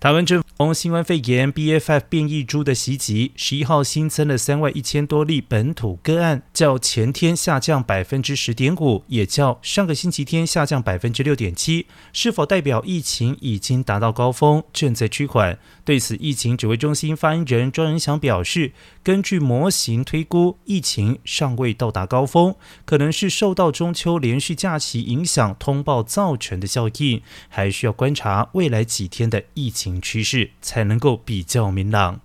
台湾政府从新冠肺炎 B. F. F 变异株的袭击，十一号新增了三万一千多例本土个案，较前天下降百分之十点五，也较上个星期天下降百分之六点七。是否代表疫情已经达到高峰，正在趋缓？对此，疫情指挥中心发言人庄仁祥表示，根据模型推估，疫情尚未到达高峰，可能是受到中秋连续假期影响通报造成的效应，还需要观察未来几天的疫情。趋势才能够比较明朗。